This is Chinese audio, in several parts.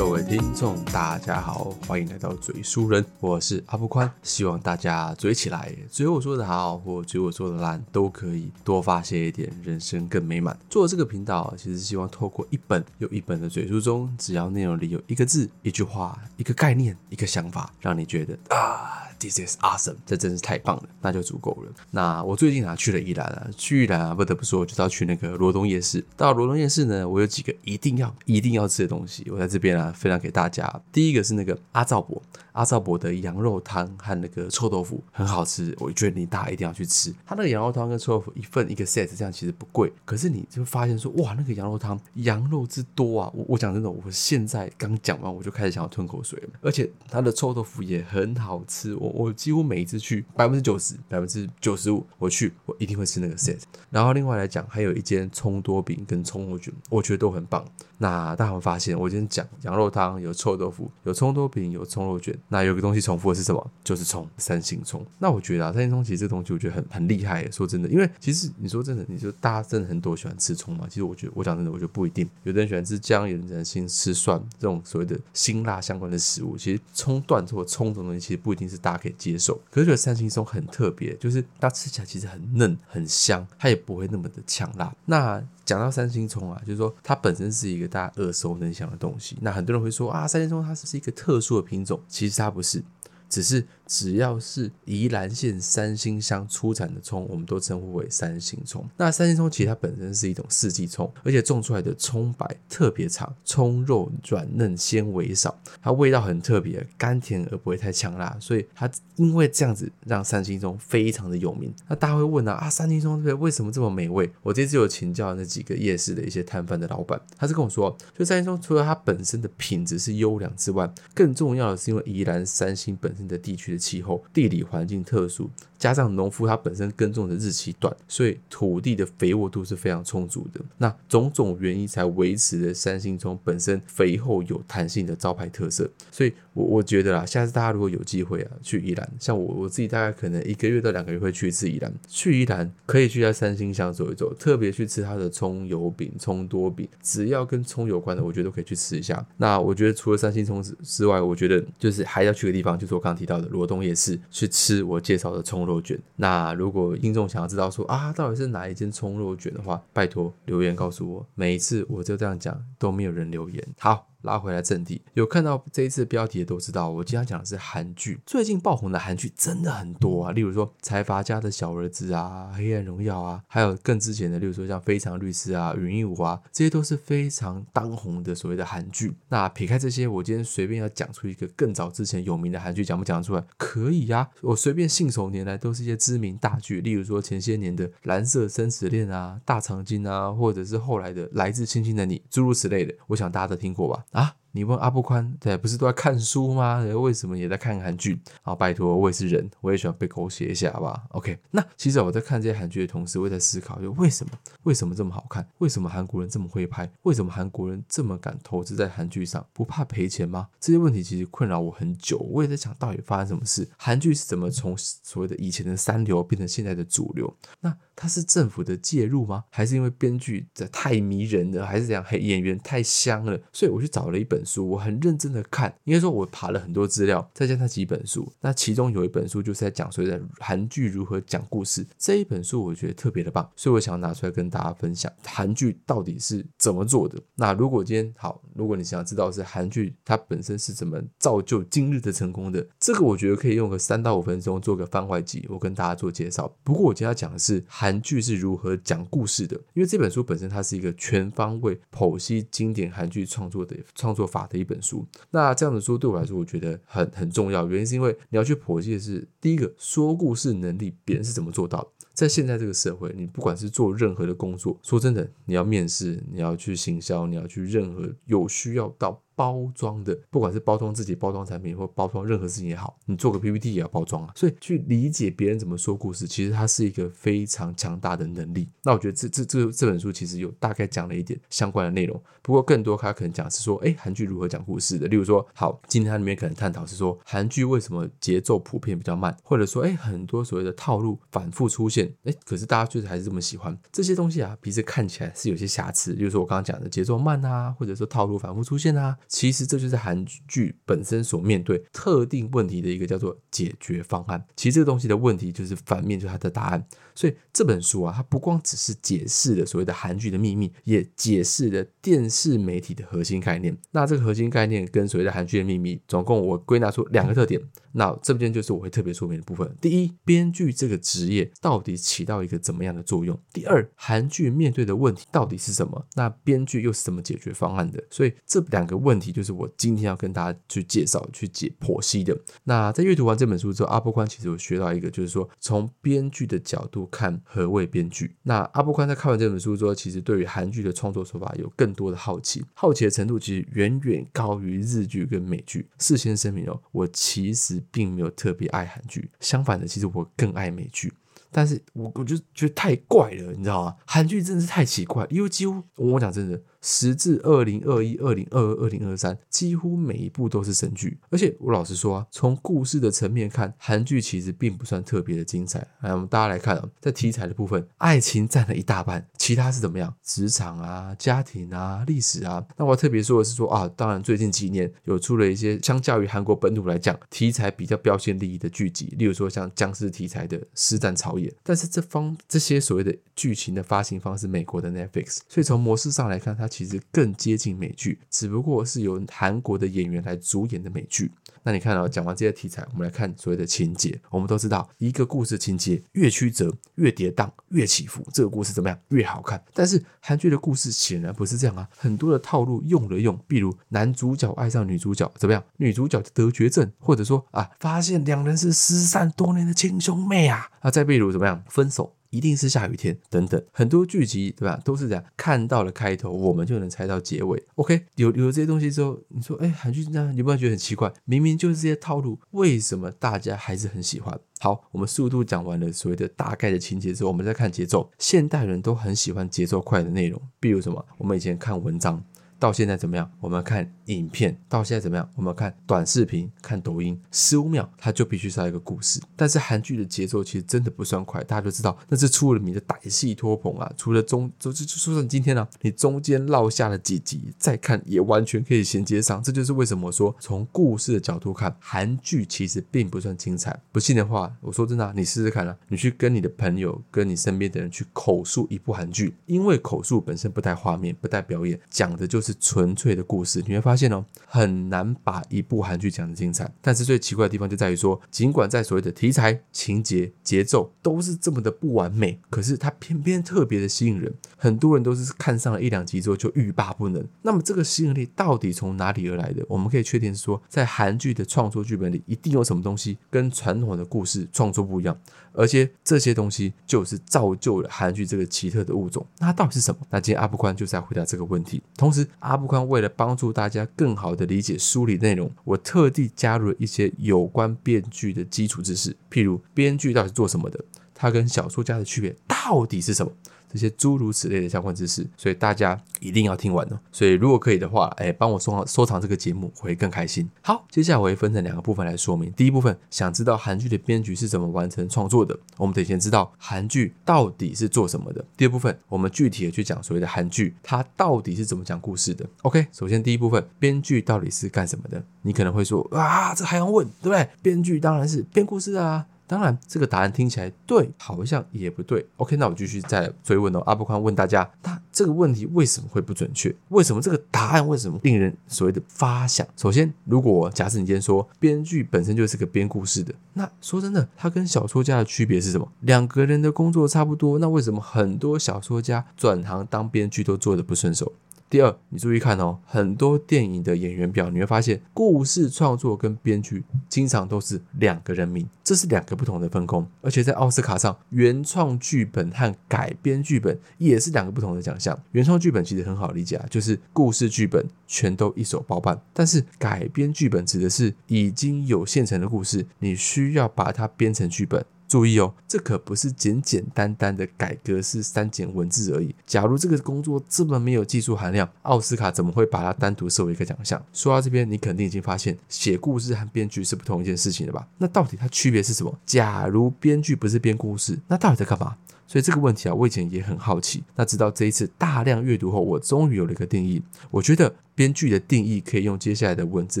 各位听众，大家好，欢迎来到嘴书人，我是阿布宽，希望大家嘴起来，嘴我说的好或嘴我说的烂都可以，多发泄一点，人生更美满。做这个频道，其实希望透过一本又一本的嘴书中，只要内容里有一个字、一句话、一个概念、一个想法，让你觉得啊。This is awesome，这真是太棒了，那就足够了。那我最近啊去了宜兰啊，去宜兰啊不得不说，就要去那个罗东夜市。到罗东夜市呢，我有几个一定要一定要吃的东西，我在这边啊分享给大家。第一个是那个阿兆伯，阿兆伯的羊肉汤和那个臭豆腐很好吃，我觉得你大家一定要去吃。他那个羊肉汤跟臭豆腐一份一个 set，这样其实不贵，可是你就发现说哇，那个羊肉汤羊肉之多啊！我我讲真的，我现在刚讲完我就开始想要吞口水了，而且他的臭豆腐也很好吃，我。我几乎每一次去百分之九十、百分之九十五，我去我一定会吃那个 set。然后另外来讲，还有一间葱多饼跟葱肉卷，我觉得都很棒。那大家会发现，我今天讲羊肉汤有臭豆腐，有葱多饼，有葱肉卷。那有个东西重复的是什么？就是葱，三星葱。那我觉得啊，三星葱其实这东西我觉得很很厉害。说真的，因为其实你说真的，你说大家真的很多喜欢吃葱嘛？其实我觉得，我讲真的，我觉得不一定。有的人喜欢吃姜，有的人喜欢吃蒜，这种所谓的辛辣相关的食物，其实葱段或葱这种东西，其实不一定是大可以接受。可是觉得三星葱很特别，就是它吃起来其实很嫩很香，它也不会那么的呛辣。那讲到三星葱啊，就是说它本身是一个大家耳熟能详的东西。那很多人会说啊，三星葱它是是一个特殊的品种，其实它不是，只是。只要是宜兰县三星乡出产的葱，我们都称呼为三星葱。那三星葱其实它本身是一种四季葱，而且种出来的葱白特别长，葱肉软嫩，纤维少，它味道很特别，甘甜而不会太呛辣，所以它因为这样子让三星葱非常的有名。那大家会问啊啊，三星葱对为什么这么美味？我这次有请教那几个夜市的一些摊贩的老板，他是跟我说，就三星葱除了它本身的品质是优良之外，更重要的是因为宜兰三星本身的地区的。气候、地理环境特殊。加上农夫他本身耕种的日期短，所以土地的肥沃度是非常充足的。那种种原因才维持了三星葱本身肥厚有弹性的招牌特色。所以，我我觉得啦，下次大家如果有机会啊，去宜兰，像我我自己大概可能一个月到两个月会去一次宜兰。去宜兰可以去在三星乡走一走，特别去吃它的葱油饼、葱多饼，只要跟葱有关的，我觉得都可以去吃一下。那我觉得除了三星葱之之外，我觉得就是还要去个地方，就是我刚刚提到的罗东夜市，去吃我介绍的葱。肉卷，那如果听众想要知道说啊，到底是哪一间葱肉卷的话，拜托留言告诉我。每一次我就这样讲，都没有人留言。好。拉回来正题，有看到这一次标题的都知道，我今天讲的是韩剧。最近爆红的韩剧真的很多啊，例如说《财阀家的小儿子》啊，《黑暗荣耀》啊，还有更之前的，例如说像《非常律师》啊，《云一舞》啊，这些都是非常当红的所谓的韩剧。那撇开这些，我今天随便要讲出一个更早之前有名的韩剧，讲不讲得出来？可以呀，我随便信手拈来都是一些知名大剧，例如说前些年的《蓝色生死恋》啊，《大长今》啊，或者是后来的《来自星星的你》，诸如此类的，我想大家都听过吧？啊？你问阿布宽，对，不是都在看书吗？为什么也在看韩剧？啊，拜托，我也是人，我也喜欢被狗血一下，好吧？OK，那其实我在看这些韩剧的同时，我也在思考，就为什么，为什么这么好看？为什么韩国人这么会拍？为什么韩国人这么敢投资在韩剧上？不怕赔钱吗？这些问题其实困扰我很久，我也在想到底发生什么事？韩剧是怎么从所谓的以前的三流变成现在的主流？那它是政府的介入吗？还是因为编剧的太迷人了？还是怎样？演员太香了？所以我去找了一本。书我很认真的看，应该说我爬了很多资料，再加上几本书，那其中有一本书就是在讲所谓的韩剧如何讲故事，这一本书我觉得特别的棒，所以我想要拿出来跟大家分享韩剧到底是怎么做的。那如果今天好，如果你想要知道是韩剧它本身是怎么造就今日的成功的，这个我觉得可以用个三到五分钟做个番外集，我跟大家做介绍。不过我今天要讲的是韩剧是如何讲故事的，因为这本书本身它是一个全方位剖析经典韩剧创作的创作。法的一本书，那这样的书对我来说，我觉得很很重要。原因是因为你要去剖析的是第一个说故事能力，别人是怎么做到的？在现在这个社会，你不管是做任何的工作，说真的，你要面试，你要去行销，你要去任何有需要到。包装的，不管是包装自己、包装产品或包装任何事情也好，你做个 PPT 也要包装啊。所以去理解别人怎么说故事，其实它是一个非常强大的能力。那我觉得这这这这本书其实有大概讲了一点相关的内容，不过更多他可能讲是说，哎，韩剧如何讲故事的。例如说，好，今天它里面可能探讨是说，韩剧为什么节奏普遍比较慢，或者说，哎，很多所谓的套路反复出现，哎，可是大家就是还是这么喜欢这些东西啊。其实看起来是有些瑕疵，例如说我刚刚讲的节奏慢啊，或者说套路反复出现啊。其实这就是韩剧本身所面对特定问题的一个叫做解决方案。其实这个东西的问题就是反面，就是它的答案。所以这本书啊，它不光只是解释了所谓的韩剧的秘密，也解释了电视媒体的核心概念。那这个核心概念跟所谓的韩剧的秘密，总共我归纳出两个特点。那这边就是我会特别说明的部分。第一，编剧这个职业到底起到一个怎么样的作用？第二，韩剧面对的问题到底是什么？那编剧又是怎么解决方案的？所以这两个问题就是我今天要跟大家去介绍、去解剖析的。那在阅读完这本书之后，阿波宽其实我学到一个，就是说从编剧的角度看何谓编剧。那阿波宽在看完这本书之后，其实对于韩剧的创作手法有更多的好奇，好奇的程度其实远远高于日剧跟美剧。事先声明哦，我其实并没有特别爱韩剧，相反的，其实我更爱美剧。但是我我就觉得太怪了，你知道吗？韩剧真的是太奇怪，因为几乎我讲真的。时至二零二一、二零二二、二零二三，几乎每一部都是神剧。而且我老实说啊，从故事的层面看，韩剧其实并不算特别的精彩。来，我们大家来看啊，在题材的部分，爱情占了一大半，其他是怎么样？职场啊、家庭啊、历史啊。那我要特别说的是说啊，当然最近几年有出了一些相较于韩国本土来讲，题材比较标新立异的剧集，例如说像僵尸题材的《尸战朝野》。但是这方这些所谓的剧情的发行方是美国的 Netflix，所以从模式上来看，它。其实更接近美剧，只不过是由韩国的演员来主演的美剧。那你看到讲完这些题材，我们来看所谓的情节。我们都知道，一个故事情节越曲折、越跌宕、越起伏，这个故事怎么样越好看。但是韩剧的故事显然不是这样啊，很多的套路用了用，比如男主角爱上女主角怎么样，女主角得绝症，或者说啊，发现两人是失散多年的亲兄妹啊，啊，再比如怎么样分手。一定是下雨天，等等，很多剧集对吧，都是这样，看到了开头，我们就能猜到结尾。OK，有有这些东西之后，你说，哎，韩剧这样，你不要觉得很奇怪？明明就是这些套路，为什么大家还是很喜欢？好，我们速度讲完了所谓的大概的情节之后，我们再看节奏。现代人都很喜欢节奏快的内容，比如什么？我们以前看文章。到现在怎么样？我们看影片，到现在怎么样？我们看短视频，看抖音，十五秒它就必须是一个故事。但是韩剧的节奏其实真的不算快，大家都知道那是出了名的歹戏拖棚啊。除了中，就就就算今天呢，你中间落下了几集，再看也完全可以衔接上。这就是为什么说从故事的角度看，韩剧其实并不算精彩。不信的话，我说真的，你试试看啊，你去跟你的朋友、跟你身边的人去口述一部韩剧，因为口述本身不带画面，不带表演，讲的就是。纯粹的故事，你会发现哦，很难把一部韩剧讲的精彩。但是最奇怪的地方就在于说，尽管在所谓的题材、情节、节奏都是这么的不完美，可是它偏偏特别的吸引人。很多人都是看上了一两集之后就欲罢不能。那么这个吸引力到底从哪里而来的？我们可以确定说，在韩剧的创作剧本里，一定有什么东西跟传统的故事创作不一样，而且这些东西就是造就了韩剧这个奇特的物种。那到底是什么？那今天阿布宽就是在回答这个问题。同时，阿布宽为了帮助大家更好的理解书里内容，我特地加入了一些有关编剧的基础知识，譬如编剧到底是做什么的，他跟小说家的区别到底是什么。这些诸如此类的相关知识，所以大家一定要听完哦。所以如果可以的话，哎，帮我收收藏这个节目，会更开心。好，接下来我会分成两个部分来说明。第一部分，想知道韩剧的编剧是怎么完成创作的，我们得先知道韩剧到底是做什么的。第二部分，我们具体的去讲所谓的韩剧，它到底是怎么讲故事的。OK，首先第一部分，编剧到底是干什么的？你可能会说啊，这还要问，对不对？编剧当然是编故事啊。当然，这个答案听起来对，好像也不对。OK，那我继续再追问哦。阿布宽问大家，那这个问题为什么会不准确？为什么这个答案为什么令人所谓的发想？首先，如果假设你今天说编剧本身就是个编故事的，那说真的，他跟小说家的区别是什么？两个人的工作差不多，那为什么很多小说家转行当编剧都做的不顺手？第二，你注意看哦，很多电影的演员表，你会发现故事创作跟编剧经常都是两个人名，这是两个不同的分工。而且在奥斯卡上，原创剧本和改编剧本也是两个不同的奖项。原创剧本其实很好理解啊，就是故事剧本全都一手包办，但是改编剧本指的是已经有现成的故事，你需要把它编成剧本。注意哦，这可不是简简单单的改革式删减文字而已。假如这个工作这么没有技术含量，奥斯卡怎么会把它单独设为一个奖项？说到这边，你肯定已经发现写故事和编剧是不同一件事情了吧？那到底它区别是什么？假如编剧不是编故事，那到底在干嘛？所以这个问题啊，我以前也很好奇。那直到这一次大量阅读后，我终于有了一个定义。我觉得。编剧的定义可以用接下来的文字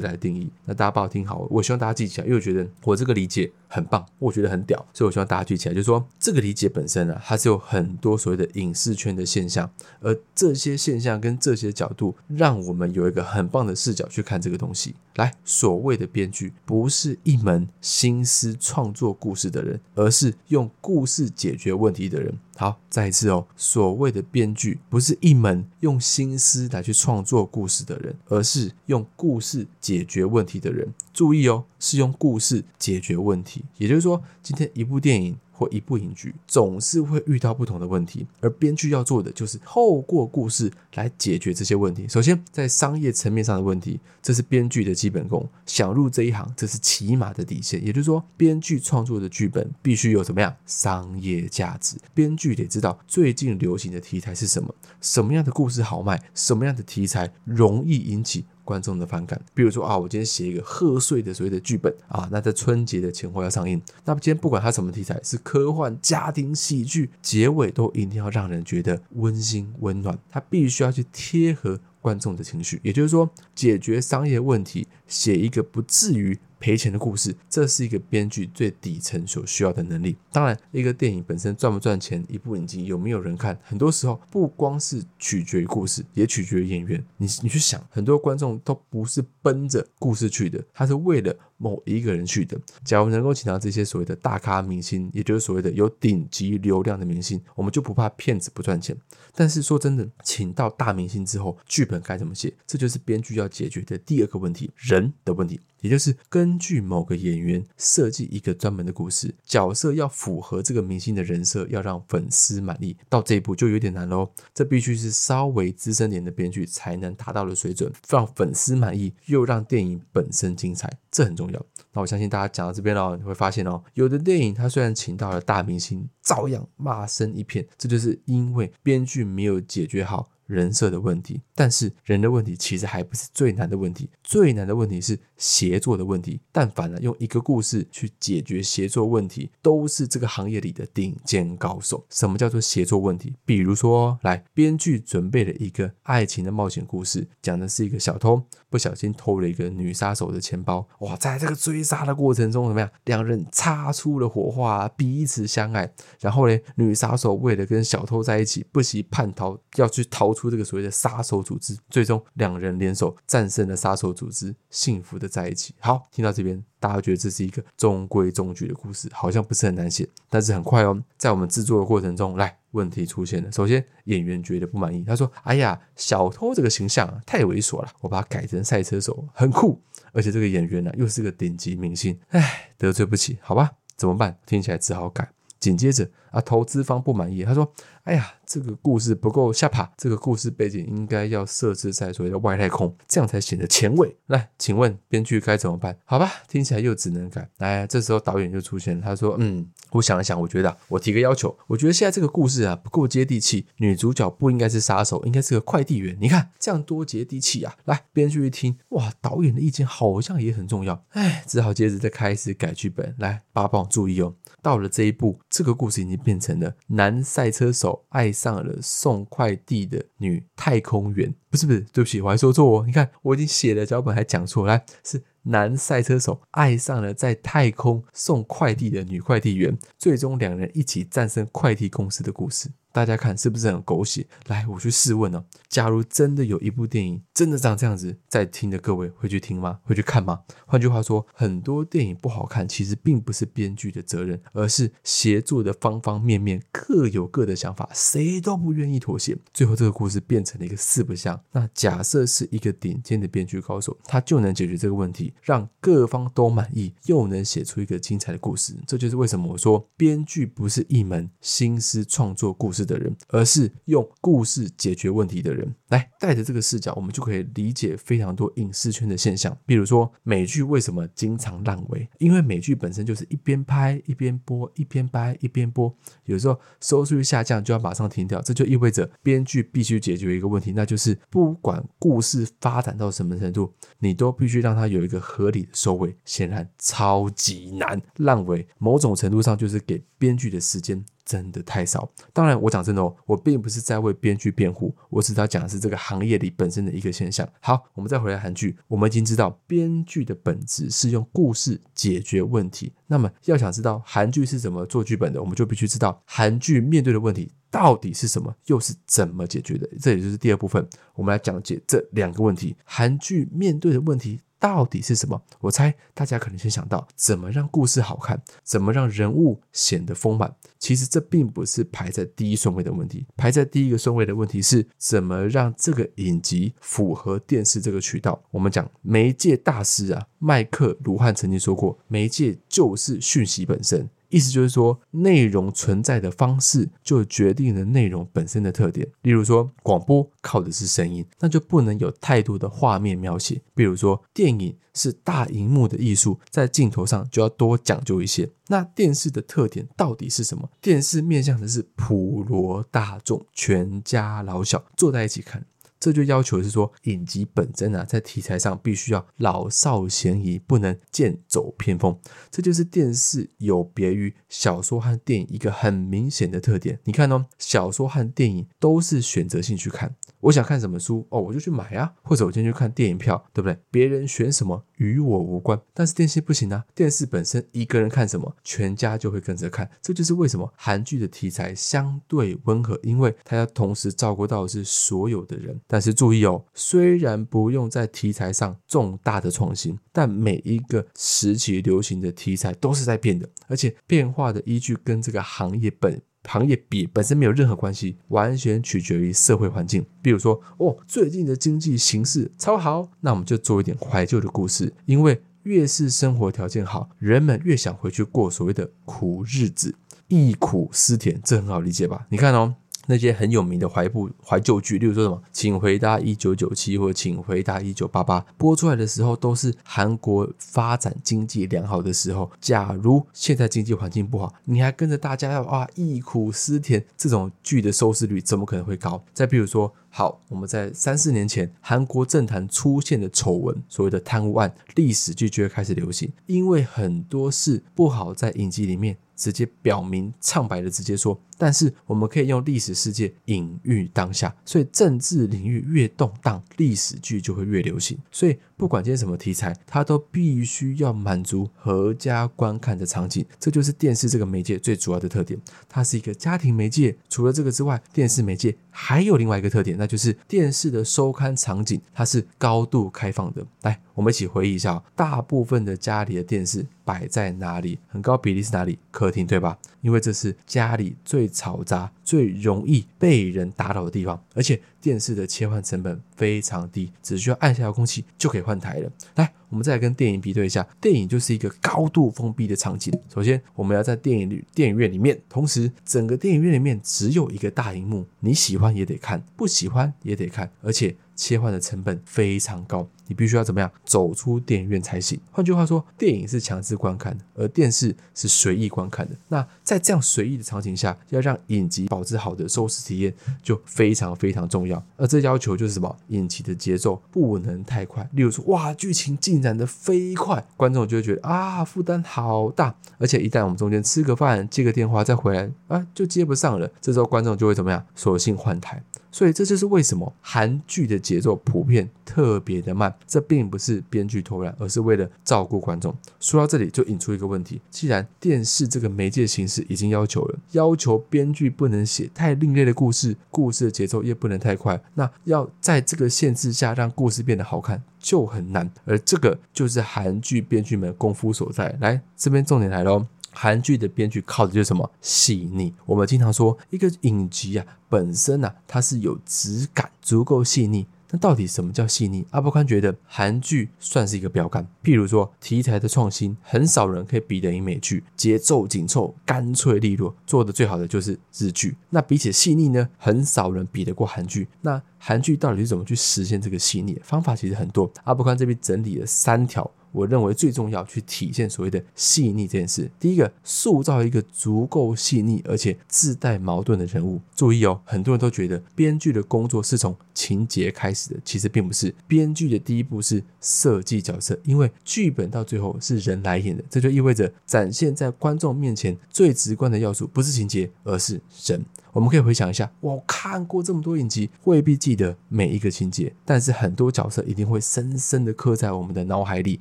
来定义。那大家帮我听好，我希望大家记起来，因为我觉得我这个理解很棒，我觉得很屌，所以我希望大家记起来，就是说这个理解本身呢，它是有很多所谓的影视圈的现象，而这些现象跟这些角度，让我们有一个很棒的视角去看这个东西。来，所谓的编剧不是一门心思创作故事的人，而是用故事解决问题的人。好，再一次哦，所谓的编剧不是一门用心思来去创作故事的人，而是用故事解决问题的人。注意哦，是用故事解决问题。也就是说，今天一部电影。或一部影剧总是会遇到不同的问题，而编剧要做的就是透过故事来解决这些问题。首先，在商业层面上的问题，这是编剧的基本功。想入这一行，这是起码的底线。也就是说，编剧创作的剧本必须有怎么样商业价值？编剧得知道最近流行的题材是什么，什么样的故事好卖，什么样的题材容易引起。观众的反感，比如说啊，我今天写一个贺岁的所谓的剧本啊，那在春节的前后要上映，那么今天不管它什么题材，是科幻、家庭喜剧，结尾都一定要让人觉得温馨温暖，它必须要去贴合观众的情绪，也就是说，解决商业问题，写一个不至于。赔钱的故事，这是一个编剧最底层所需要的能力。当然，一个电影本身赚不赚钱，一部影集有没有人看，很多时候不光是取决于故事，也取决于演员。你你去想，很多观众都不是奔着故事去的，他是为了某一个人去的。假如能够请到这些所谓的大咖明星，也就是所谓的有顶级流量的明星，我们就不怕骗子不赚钱。但是说真的，请到大明星之后，剧本该怎么写？这就是编剧要解决的第二个问题——人的问题。也就是根据某个演员设计一个专门的故事，角色要符合这个明星的人设，要让粉丝满意。到这一步就有点难喽，这必须是稍微资深点的编剧才能达到的水准，让粉丝满意又让电影本身精彩，这很重要。那我相信大家讲到这边哦，你会发现哦，有的电影它虽然请到了大明星，照样骂声一片，这就是因为编剧没有解决好。人设的问题，但是人的问题其实还不是最难的问题，最难的问题是协作的问题。但凡呢用一个故事去解决协作问题，都是这个行业里的顶尖高手。什么叫做协作问题？比如说，来编剧准备了一个爱情的冒险故事，讲的是一个小偷不小心偷了一个女杀手的钱包。哇，在这个追杀的过程中，怎么样？两人擦出了火花，彼此相爱。然后呢，女杀手为了跟小偷在一起，不惜叛逃，要去逃。出这个所谓的杀手组织，最终两人联手战胜了杀手组织，幸福的在一起。好，听到这边，大家觉得这是一个中规中矩的故事，好像不是很难写，但是很快哦，在我们制作的过程中，来问题出现了。首先，演员觉得不满意，他说：“哎呀，小偷这个形象太猥琐了，我把它改成赛车手，很酷。而且这个演员呢，又是个顶级明星，哎，得罪不起，好吧，怎么办？听起来只好改。紧接着啊，投资方不满意，他说：‘哎呀。’这个故事不够下爬，这个故事背景应该要设置在所谓的外太空，这样才显得前卫。来，请问编剧该怎么办？好吧，听起来又只能改。来，这时候导演就出现，他说：“嗯，我想了想，我觉得我提个要求，我觉得现在这个故事啊不够接地气，女主角不应该是杀手，应该是个快递员。你看这样多接地气啊！”来，编剧一听，哇，导演的意见好像也很重要，哎，只好接着再开始改剧本。来，八宝注意哦，到了这一步，这个故事已经变成了男赛车手爱。上了送快递的女太空员，不是不是，对不起，我还说错哦。你看，我已经写了脚本，还讲错，来是男赛车手爱上了在太空送快递的女快递员，最终两人一起战胜快递公司的故事。大家看是不是很狗血？来，我去试问哦。假如真的有一部电影真的长这样子，在听的各位会去听吗？会去看吗？换句话说，很多电影不好看，其实并不是编剧的责任，而是协作的方方面面各有各的想法，谁都不愿意妥协，最后这个故事变成了一个四不像。那假设是一个顶尖的编剧高手，他就能解决这个问题，让各方都满意，又能写出一个精彩的故事。这就是为什么我说，编剧不是一门心思创作故事。的人，而是用故事解决问题的人。来带着这个视角，我们就可以理解非常多影视圈的现象。比如说，美剧为什么经常烂尾？因为美剧本身就是一边拍一边播，一边拍一边播，有时候收视率下降就要马上停掉。这就意味着编剧必须解决一个问题，那就是不管故事发展到什么程度，你都必须让它有一个合理的收尾。显然超级难，烂尾某种程度上就是给编剧的时间真的太少。当然，我讲真的哦，我并不是在为编剧辩护，我只是要讲的是这个行业里本身的一个现象。好，我们再回来韩剧，我们已经知道编剧的本质是用故事解决问题。那么，要想知道韩剧是怎么做剧本的，我们就必须知道韩剧面对的问题到底是什么，又是怎么解决的。这也就是第二部分，我们来讲解这两个问题：韩剧面对的问题。到底是什么？我猜大家可能先想到怎么让故事好看，怎么让人物显得丰满。其实这并不是排在第一顺位的问题，排在第一个顺位的问题是怎么让这个影集符合电视这个渠道。我们讲媒介大师啊，麦克卢汉曾经说过，媒介就是讯息本身。意思就是说，内容存在的方式就决定了内容本身的特点。例如说，广播靠的是声音，那就不能有太多的画面描写。比如说，电影是大荧幕的艺术，在镜头上就要多讲究一些。那电视的特点到底是什么？电视面向的是普罗大众，全家老小坐在一起看。这就要求是说，影集本身啊，在题材上必须要老少咸宜，不能剑走偏锋。这就是电视有别于小说和电影一个很明显的特点。你看哦，小说和电影都是选择性去看。我想看什么书哦，我就去买啊，或者我今天去看电影票，对不对？别人选什么与我无关。但是电视不行啊，电视本身一个人看什么，全家就会跟着看。这就是为什么韩剧的题材相对温和，因为它要同时照顾到的是所有的人。但是注意哦，虽然不用在题材上重大的创新，但每一个时期流行的题材都是在变的，而且变化的依据跟这个行业本。行业比本身没有任何关系，完全取决于社会环境。比如说，哦，最近的经济形势超好，那我们就做一点怀旧的故事。因为越是生活条件好，人们越想回去过所谓的苦日子，忆苦思甜，这很好理解吧？你看哦。那些很有名的怀旧怀旧剧，例如说什么《请回答一九九七》或者《请回答一九八八》，播出来的时候都是韩国发展经济良好的时候。假如现在经济环境不好，你还跟着大家要啊忆苦思甜，这种剧的收视率怎么可能会高？再比如说，好，我们在三四年前，韩国政坛出现的丑闻，所谓的贪污案，历史剧就会开始流行，因为很多事不好在影集里面。直接表明唱白的直接说，但是我们可以用历史世界隐喻当下，所以政治领域越动荡，历史剧就会越流行。所以不管今天什么题材，它都必须要满足合家观看的场景，这就是电视这个媒介最主要的特点。它是一个家庭媒介。除了这个之外，电视媒介还有另外一个特点，那就是电视的收看场景它是高度开放的。来，我们一起回忆一下，大部分的家里的电视摆在哪里？很高比例是哪里？客厅，对吧？因为这是家里最嘈杂、最容易被人打扰的地方，而且电视的切换成本非常低，只需要按下遥控器就可以换台了。来，我们再来跟电影比对一下，电影就是一个高度封闭的场景。首先，我们要在电影里电影院里面，同时整个电影院里面只有一个大荧幕，你喜欢也得看，不喜欢也得看，而且。切换的成本非常高，你必须要怎么样走出电影院才行。换句话说，电影是强制观看的，而电视是随意观看的。那在这样随意的场景下，要让影集保持好的收视体验，就非常非常重要。而这要求就是什么？影集的节奏不能太快。例如说，哇，剧情进展的飞快，观众就会觉得啊，负担好大。而且一旦我们中间吃个饭、接个电话再回来啊，就接不上了。这时候观众就会怎么样？索性换台。所以这就是为什么韩剧的节奏普遍特别的慢，这并不是编剧偷懒，而是为了照顾观众。说到这里就引出一个问题：既然电视这个媒介形式已经要求了，要求编剧不能写太另类的故事，故事的节奏也不能太快，那要在这个限制下让故事变得好看就很难。而这个就是韩剧编剧们功夫所在。来，这边重点来喽。韩剧的编剧靠的就是什么细腻？我们经常说一个影集啊，本身啊，它是有质感，足够细腻。那到底什么叫细腻？阿波宽觉得韩剧算是一个标杆。譬如说题材的创新，很少人可以比得赢美剧，节奏紧凑、干脆利落，做的最好的就是日剧。那比起细腻呢，很少人比得过韩剧。那韩剧到底是怎么去实现这个细腻？方法其实很多。阿波宽这边整理了三条。我认为最重要去体现所谓的细腻这件事。第一个，塑造一个足够细腻而且自带矛盾的人物。注意哦，很多人都觉得编剧的工作是从情节开始的，其实并不是。编剧的第一步是设计角色，因为剧本到最后是人来演的，这就意味着展现在观众面前最直观的要素不是情节，而是人。我们可以回想一下，我看过这么多影集，未必记得每一个情节，但是很多角色一定会深深的刻在我们的脑海里。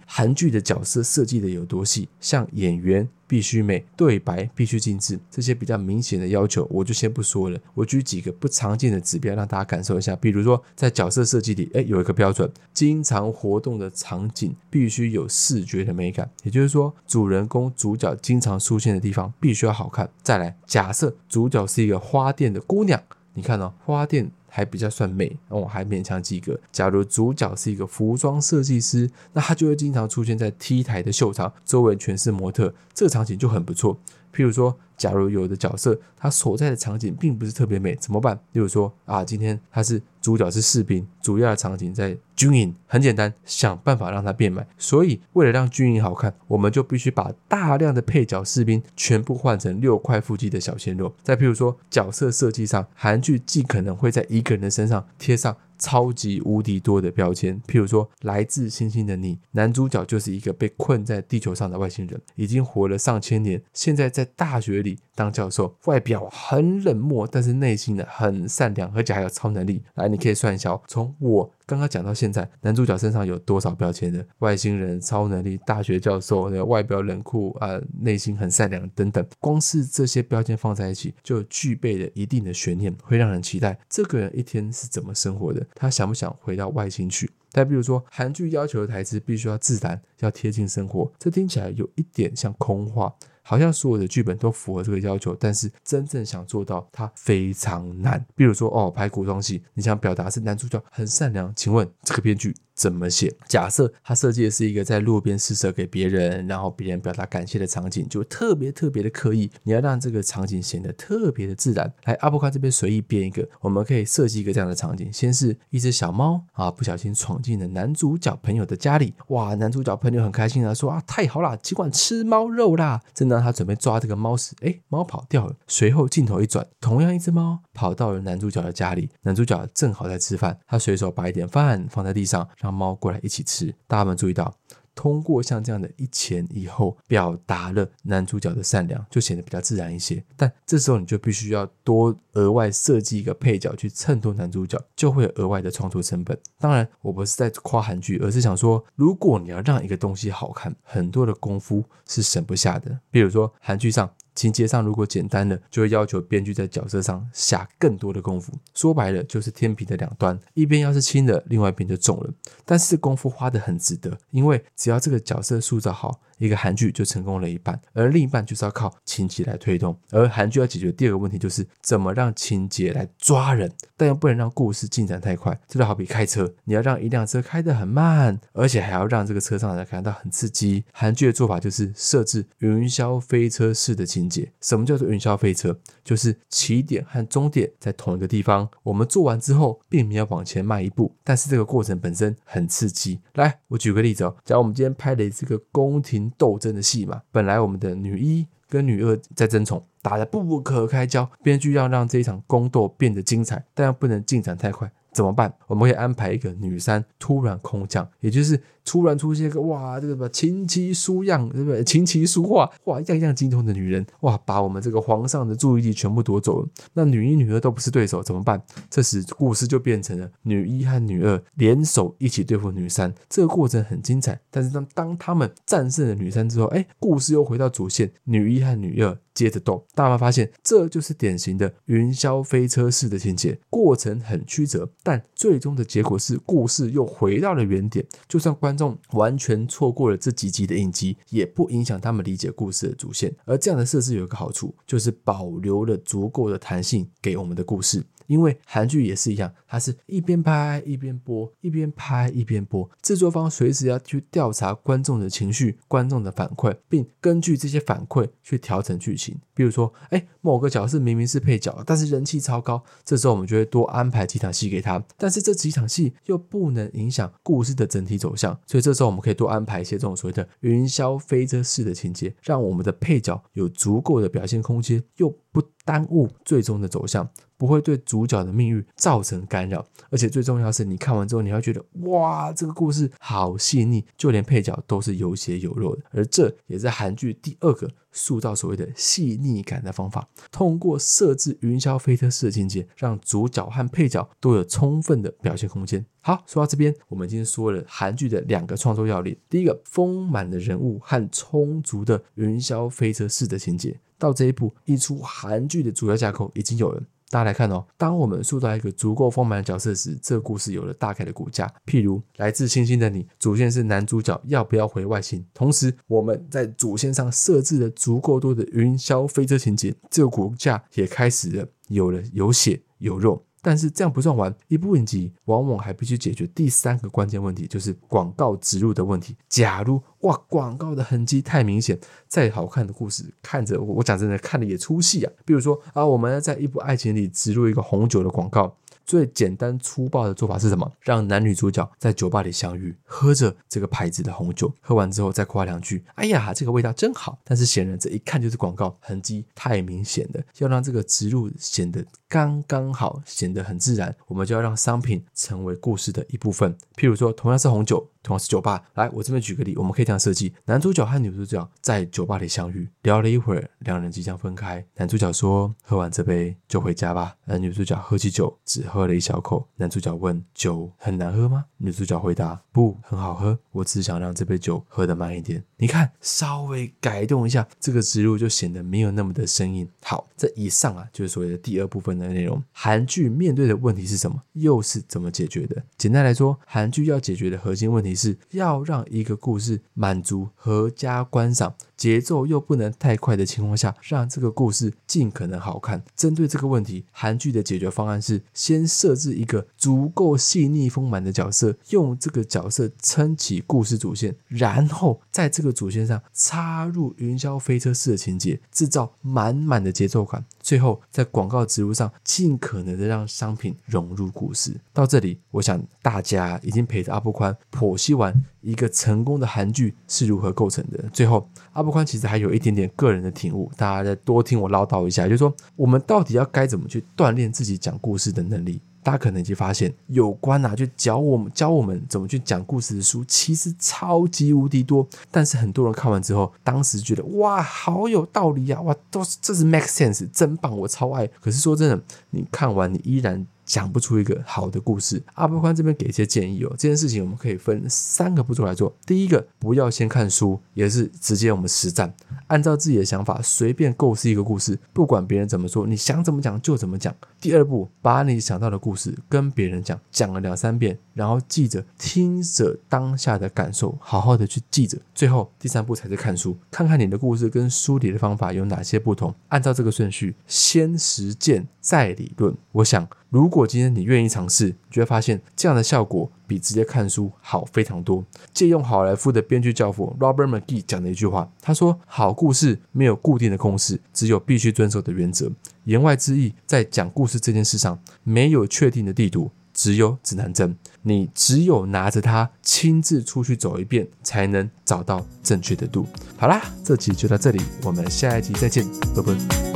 韩剧的角色设计的有多细，像演员。必须美，对白必须精致，这些比较明显的要求，我就先不说了。我举几个不常见的指标，让大家感受一下。比如说，在角色设计里，哎，有一个标准，经常活动的场景必须有视觉的美感，也就是说，主人公主角经常出现的地方必须要好看。再来，假设主角是一个花店的姑娘，你看哦，花店。还比较算美，那我，还勉强及格。假如主角是一个服装设计师，那他就会经常出现在 T 台的秀场，周围全是模特，这个场景就很不错。譬如说。假如有的角色他所在的场景并不是特别美，怎么办？例如说啊，今天他是主角是士兵，主要的场景在军营，很简单，想办法让它变美。所以为了让军营好看，我们就必须把大量的配角士兵全部换成六块腹肌的小鲜肉。再譬如说角色设计上，韩剧尽可能会在一个人的身上贴上。超级无敌多的标签，譬如说《来自星星的你》，男主角就是一个被困在地球上的外星人，已经活了上千年，现在在大学里当教授，外表很冷漠，但是内心呢很善良，而且还有超能力。来，你可以算一下，从我。刚刚讲到现在，男主角身上有多少标签的？外星人、超能力、大学教授，外表冷酷啊，内心很善良等等。光是这些标签放在一起，就具备了一定的悬念，会让人期待这个人一天是怎么生活的？他想不想回到外星去？再比如说，韩剧要求的台词必须要自然，要贴近生活，这听起来有一点像空话。好像所有的剧本都符合这个要求，但是真正想做到它非常难。比如说，哦，拍古装戏，你想表达是男主角很善良，请问这个编剧？怎么写？假设他设计的是一个在路边施舍给别人，然后别人表达感谢的场景，就特别特别的刻意。你要让这个场景显得特别的自然。来，阿布卡这边随意编一个，我们可以设计一个这样的场景：先是一只小猫啊，不小心闯进了男主角朋友的家里。哇，男主角朋友很开心啊，说啊，太好啦，尽管吃猫肉啦。正当他准备抓这个猫时，哎，猫跑掉了。随后镜头一转，同样一只猫跑到了男主角的家里，男主角正好在吃饭，他随手把一点饭放在地上，猫过来一起吃，大家们注意到，通过像这样的一前一后，表达了男主角的善良，就显得比较自然一些。但这时候你就必须要多额外设计一个配角去衬托男主角，就会有额外的创作成本。当然，我不是在夸韩剧，而是想说，如果你要让一个东西好看，很多的功夫是省不下的。比如说韩剧上。情节上如果简单了，就会要求编剧在角色上下更多的功夫。说白了，就是天平的两端，一边要是轻的，另外一边就重了。但是功夫花的很值得，因为只要这个角色塑造好。一个韩剧就成功了一半，而另一半就是要靠情节来推动。而韩剧要解决第二个问题，就是怎么让情节来抓人，但又不能让故事进展太快。这就好比开车，你要让一辆车开得很慢，而且还要让这个车上的人感到很刺激。韩剧的做法就是设置云霄飞车式的情节。什么叫做云霄飞车？就是起点和终点在同一个地方。我们做完之后，并没有往前迈一步，但是这个过程本身很刺激。来，我举个例子哦，假如我们今天拍的这个宫廷。斗争的戏嘛，本来我们的女一跟女二在争宠，打得不可开交。编剧要让这一场宫斗变得精彩，但又不能进展太快，怎么办？我们可以安排一个女三突然空降，也就是。突然出现一个哇，这个什么琴棋书样，对不对？琴棋书画，哇，样样精通的女人，哇，把我们这个皇上的注意力全部夺走了。那女一、女二都不是对手，怎么办？这时故事就变成了女一和女二联手一起对付女三。这个过程很精彩，但是当当他们战胜了女三之后，哎，故事又回到主线，女一和女二接着斗。大家发现，这就是典型的云霄飞车式的情节，过程很曲折，但最终的结果是故事又回到了原点。就算观完全错过了这几集的影集，也不影响他们理解故事的主线。而这样的设置有一个好处，就是保留了足够的弹性给我们的故事。因为韩剧也是一样，它是一边拍一边播，一边拍一边播，制作方随时要去调查观众的情绪、观众的反馈，并根据这些反馈去调整剧情。比如说，哎，某个角色明明是配角，但是人气超高，这时候我们就会多安排几场戏给他。但是这几场戏又不能影响故事的整体走向，所以这时候我们可以多安排一些这种所谓的云霄飞车式的情节，让我们的配角有足够的表现空间，又不耽误最终的走向。不会对主角的命运造成干扰，而且最重要是，你看完之后，你会觉得哇，这个故事好细腻，就连配角都是有血有肉的。而这也是韩剧第二个塑造所谓的细腻感的方法，通过设置云霄飞车式的情节，让主角和配角都有充分的表现空间。好，说到这边，我们已经说了韩剧的两个创作要领：第一个，丰满的人物和充足的云霄飞车式的情节。到这一步，一出韩剧的主要架构已经有了。大家来看哦，当我们塑造一个足够丰满的角色时，这个故事有了大概的骨架。譬如《来自星星的你》，主线是男主角要不要回外星，同时我们在主线上设置了足够多的云霄飞车情节，这个骨架也开始了有了有血有肉。但是这样不算完，一部影集往往还必须解决第三个关键问题，就是广告植入的问题。假如哇，广告的痕迹太明显，再好看的故事看着我我讲真的看的也出戏啊。比如说啊，我们在一部爱情里植入一个红酒的广告。最简单粗暴的做法是什么？让男女主角在酒吧里相遇，喝着这个牌子的红酒，喝完之后再夸两句：“哎呀，这个味道真好。”但是显然这一看就是广告，痕迹太明显了。要让这个植入显得刚刚好，显得很自然，我们就要让商品成为故事的一部分。譬如说，同样是红酒。同样是酒吧，来，我这边举个例，我们可以这样设计：男主角和女主角在酒吧里相遇，聊了一会儿，两人即将分开。男主角说：“喝完这杯就回家吧。”而女主角喝起酒，只喝了一小口。男主角问：“酒很难喝吗？”女主角回答：“不，很好喝，我只想让这杯酒喝得慢一点。”你看，稍微改动一下，这个植入就显得没有那么的生硬。好，这以上啊，就是所谓的第二部分的内容。韩剧面对的问题是什么？又是怎么解决的？简单来说，韩剧要解决的核心问题。是要让一个故事满足合家观赏。节奏又不能太快的情况下，让这个故事尽可能好看。针对这个问题，韩剧的解决方案是先设置一个足够细腻丰满的角色，用这个角色撑起故事主线，然后在这个主线上插入云霄飞车式的情节，制造满满的节奏感。最后在广告植入上，尽可能的让商品融入故事。到这里，我想大家已经陪着阿布宽剖析完一个成功的韩剧是如何构成的。最后，阿布。宽其实还有一点点个人的体悟，大家再多听我唠叨一下，就是说我们到底要该怎么去锻炼自己讲故事的能力？大家可能已经发现，有关啊，就教我们教我们怎么去讲故事的书，其实超级无敌多。但是很多人看完之后，当时觉得哇，好有道理呀，哇，都是这是 make sense，真棒，我超爱。可是说真的，你看完你依然。讲不出一个好的故事，阿波宽这边给一些建议哦。这件事情我们可以分三个步骤来做。第一个，不要先看书，也是直接我们实战，按照自己的想法随便构思一个故事，不管别人怎么说，你想怎么讲就怎么讲。第二步，把你想到的故事跟别人讲，讲了两三遍，然后记着听着当下的感受，好好的去记着。最后第三步才是看书，看看你的故事跟书里的方法有哪些不同，按照这个顺序，先实践再理论。我想。如果今天你愿意尝试，就会发现这样的效果比直接看书好非常多。借用好莱坞的编剧教父 Robert McGee 讲的一句话，他说：“好故事没有固定的公式，只有必须遵守的原则。”言外之意，在讲故事这件事上，没有确定的地图，只有指南针。你只有拿着它，亲自出去走一遍，才能找到正确的路。好啦，这集就到这里，我们下一集再见，拜拜。